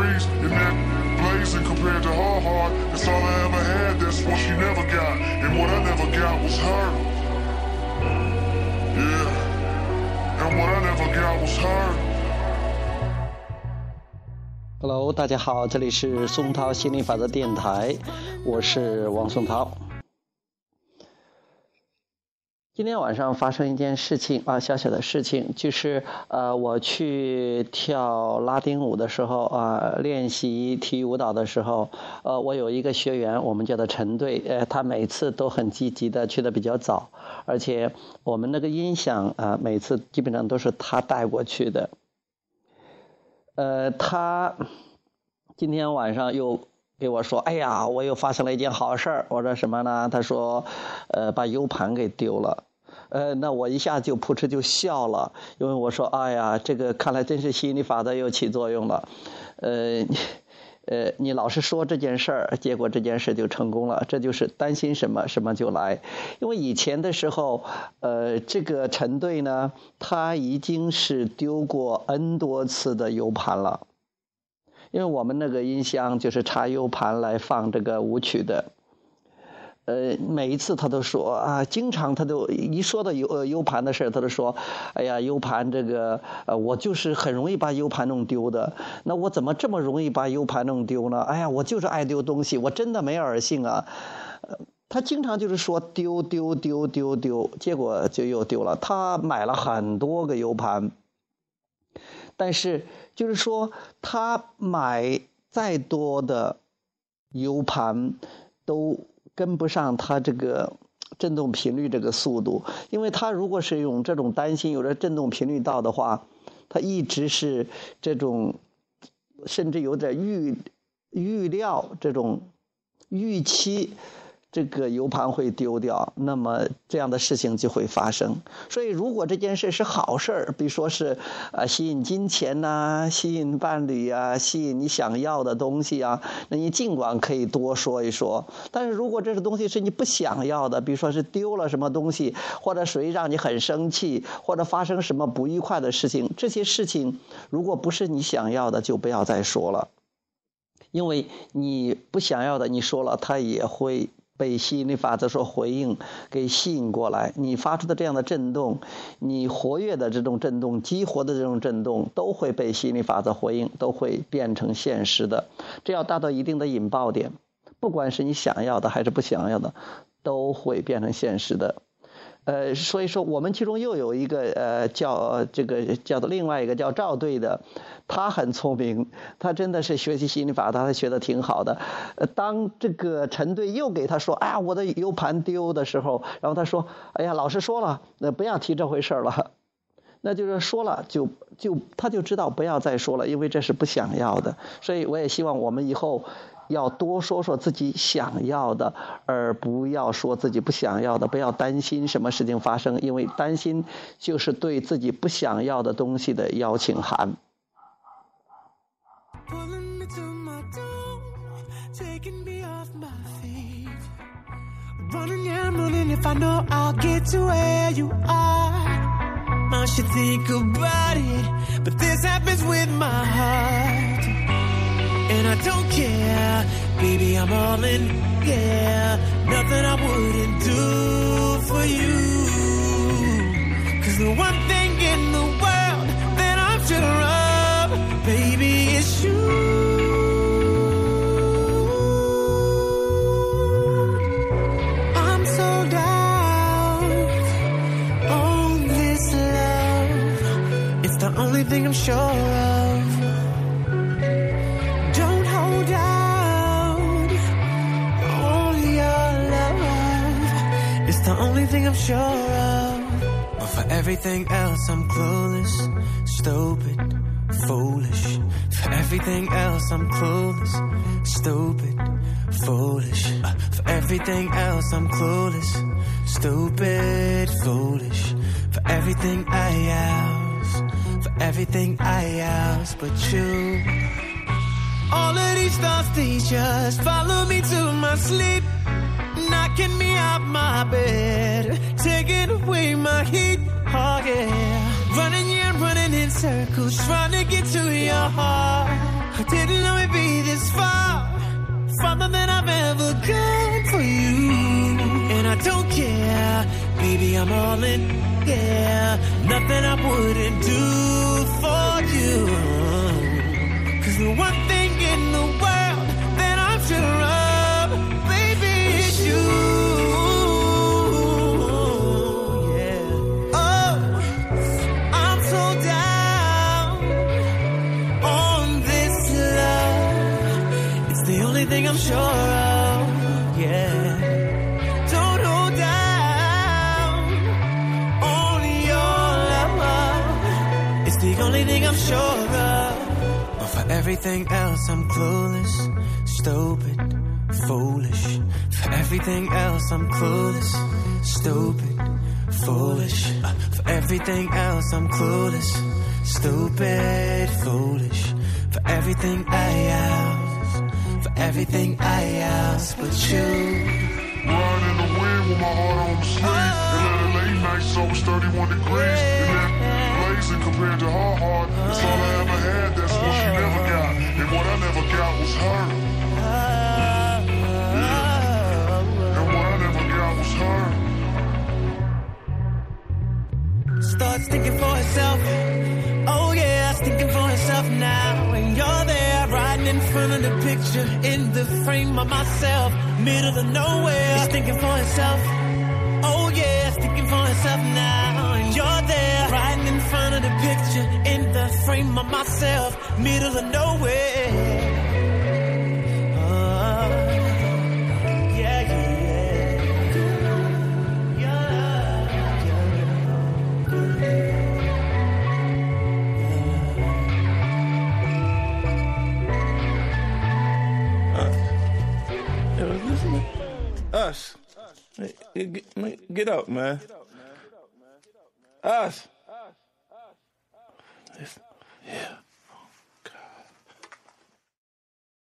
degrees and that blazing compared to her heart. It's all I ever had, that's what she never got. And what I never got was her. Yeah. And what I never got was her. Hello，大家好，这里是松涛心理法则电台，我是王松涛。 今天晚上发生一件事情啊，小小的事情，就是呃，我去跳拉丁舞的时候啊，练习体育舞蹈的时候，呃，我有一个学员，我们叫他陈队，呃，他每次都很积极的去的比较早，而且我们那个音响啊，每次基本上都是他带过去的。呃，他今天晚上又给我说：“哎呀，我又发生了一件好事儿。”我说：“什么呢？”他说：“呃，把 U 盘给丢了。”呃，那我一下就扑哧就笑了，因为我说：“哎呀，这个看来真是心理法则又起作用了。”呃，呃，你老是说这件事儿，结果这件事就成功了。这就是担心什么什么就来。因为以前的时候，呃，这个陈队呢，他已经是丢过 N 多次的 U 盘了。因为我们那个音箱就是插 U 盘来放这个舞曲的。呃，每一次他都说啊，经常他都一说到 U 呃 U 盘的事他都说，哎呀，U 盘这个呃，我就是很容易把 U 盘弄丢的。那我怎么这么容易把 U 盘弄丢呢？哎呀，我就是爱丢东西，我真的没耳性啊。他经常就是说丢丢丢丢丢，结果就又丢了。他买了很多个 U 盘，但是就是说他买再多的 U 盘都。跟不上它这个振动频率这个速度，因为他如果是用这种担心有着振动频率到的话，他一直是这种，甚至有点预预料这种预期。这个 U 盘会丢掉，那么这样的事情就会发生。所以，如果这件事是好事儿，比如说是啊吸引金钱呐，吸引伴侣啊，吸引你想要的东西啊，那你尽管可以多说一说。但是如果这个东西是你不想要的，比如说是丢了什么东西，或者谁让你很生气，或者发生什么不愉快的事情，这些事情如果不是你想要的，就不要再说了，因为你不想要的，你说了，他也会。被吸引力法则所回应，给吸引过来。你发出的这样的震动，你活跃的这种震动，激活的这种震动，都会被吸引力法则回应，都会变成现实的。只要达到一定的引爆点，不管是你想要的还是不想要的，都会变成现实的。呃，所以说我们其中又有一个呃叫这个叫做另外一个叫赵队的，他很聪明，他真的是学习心理法，他学的挺好的。当这个陈队又给他说，哎，我的 U 盘丢的时候，然后他说，哎呀，老师说了，那不要提这回事了，那就是说了就就他就知道不要再说了，因为这是不想要的。所以我也希望我们以后。要多说说自己想要的，而不要说自己不想要的。不要担心什么事情发生，因为担心就是对自己不想要的东西的邀请函。and I don't care. Baby, I'm all in, yeah. Nothing I wouldn't do for you. Cause the one thing in the world that I'm sure of, baby, is you. I'm sold out on this love. It's the only thing I'm sure of. I'm sure of. But for everything else, I'm clueless, stupid, foolish. For everything else, I'm clueless, stupid, foolish. For everything else, I'm clueless, stupid, foolish. For everything I else, for everything I else, but you. All of these thoughts, they just follow me to my sleep knocking me out my bed, taking away my heat. Oh yeah, running yeah, running in circles, trying to get to your heart. I didn't know it'd be this far, farther than I've ever gone for you. And I don't care, baby, I'm all in, yeah. Nothing I wouldn't do I'm sure of. Yeah. Don't hold down on your love. It's the only thing I'm sure of. But for everything else, I'm clueless, stupid, foolish. For everything else, I'm clueless, stupid, foolish. For everything else, I'm clueless, stupid, foolish. For everything I else, for everything I else but you. Riding in the wind with my heart on the sleeve. And at a late night, so it's 31 degrees. And that blazing compared to her heart. That's all I ever had, that's what she never got. And what I never got was her. And what I never got was her. starts thinking for herself. In front of the picture, in the frame of myself, middle of nowhere. He's thinking for himself. Oh yeah, thinking for herself now. And you're there, right in front of the picture, in the frame of myself, middle of nowhere. Us. Get, get up, man. Us. Us. Us. Us. Yeah.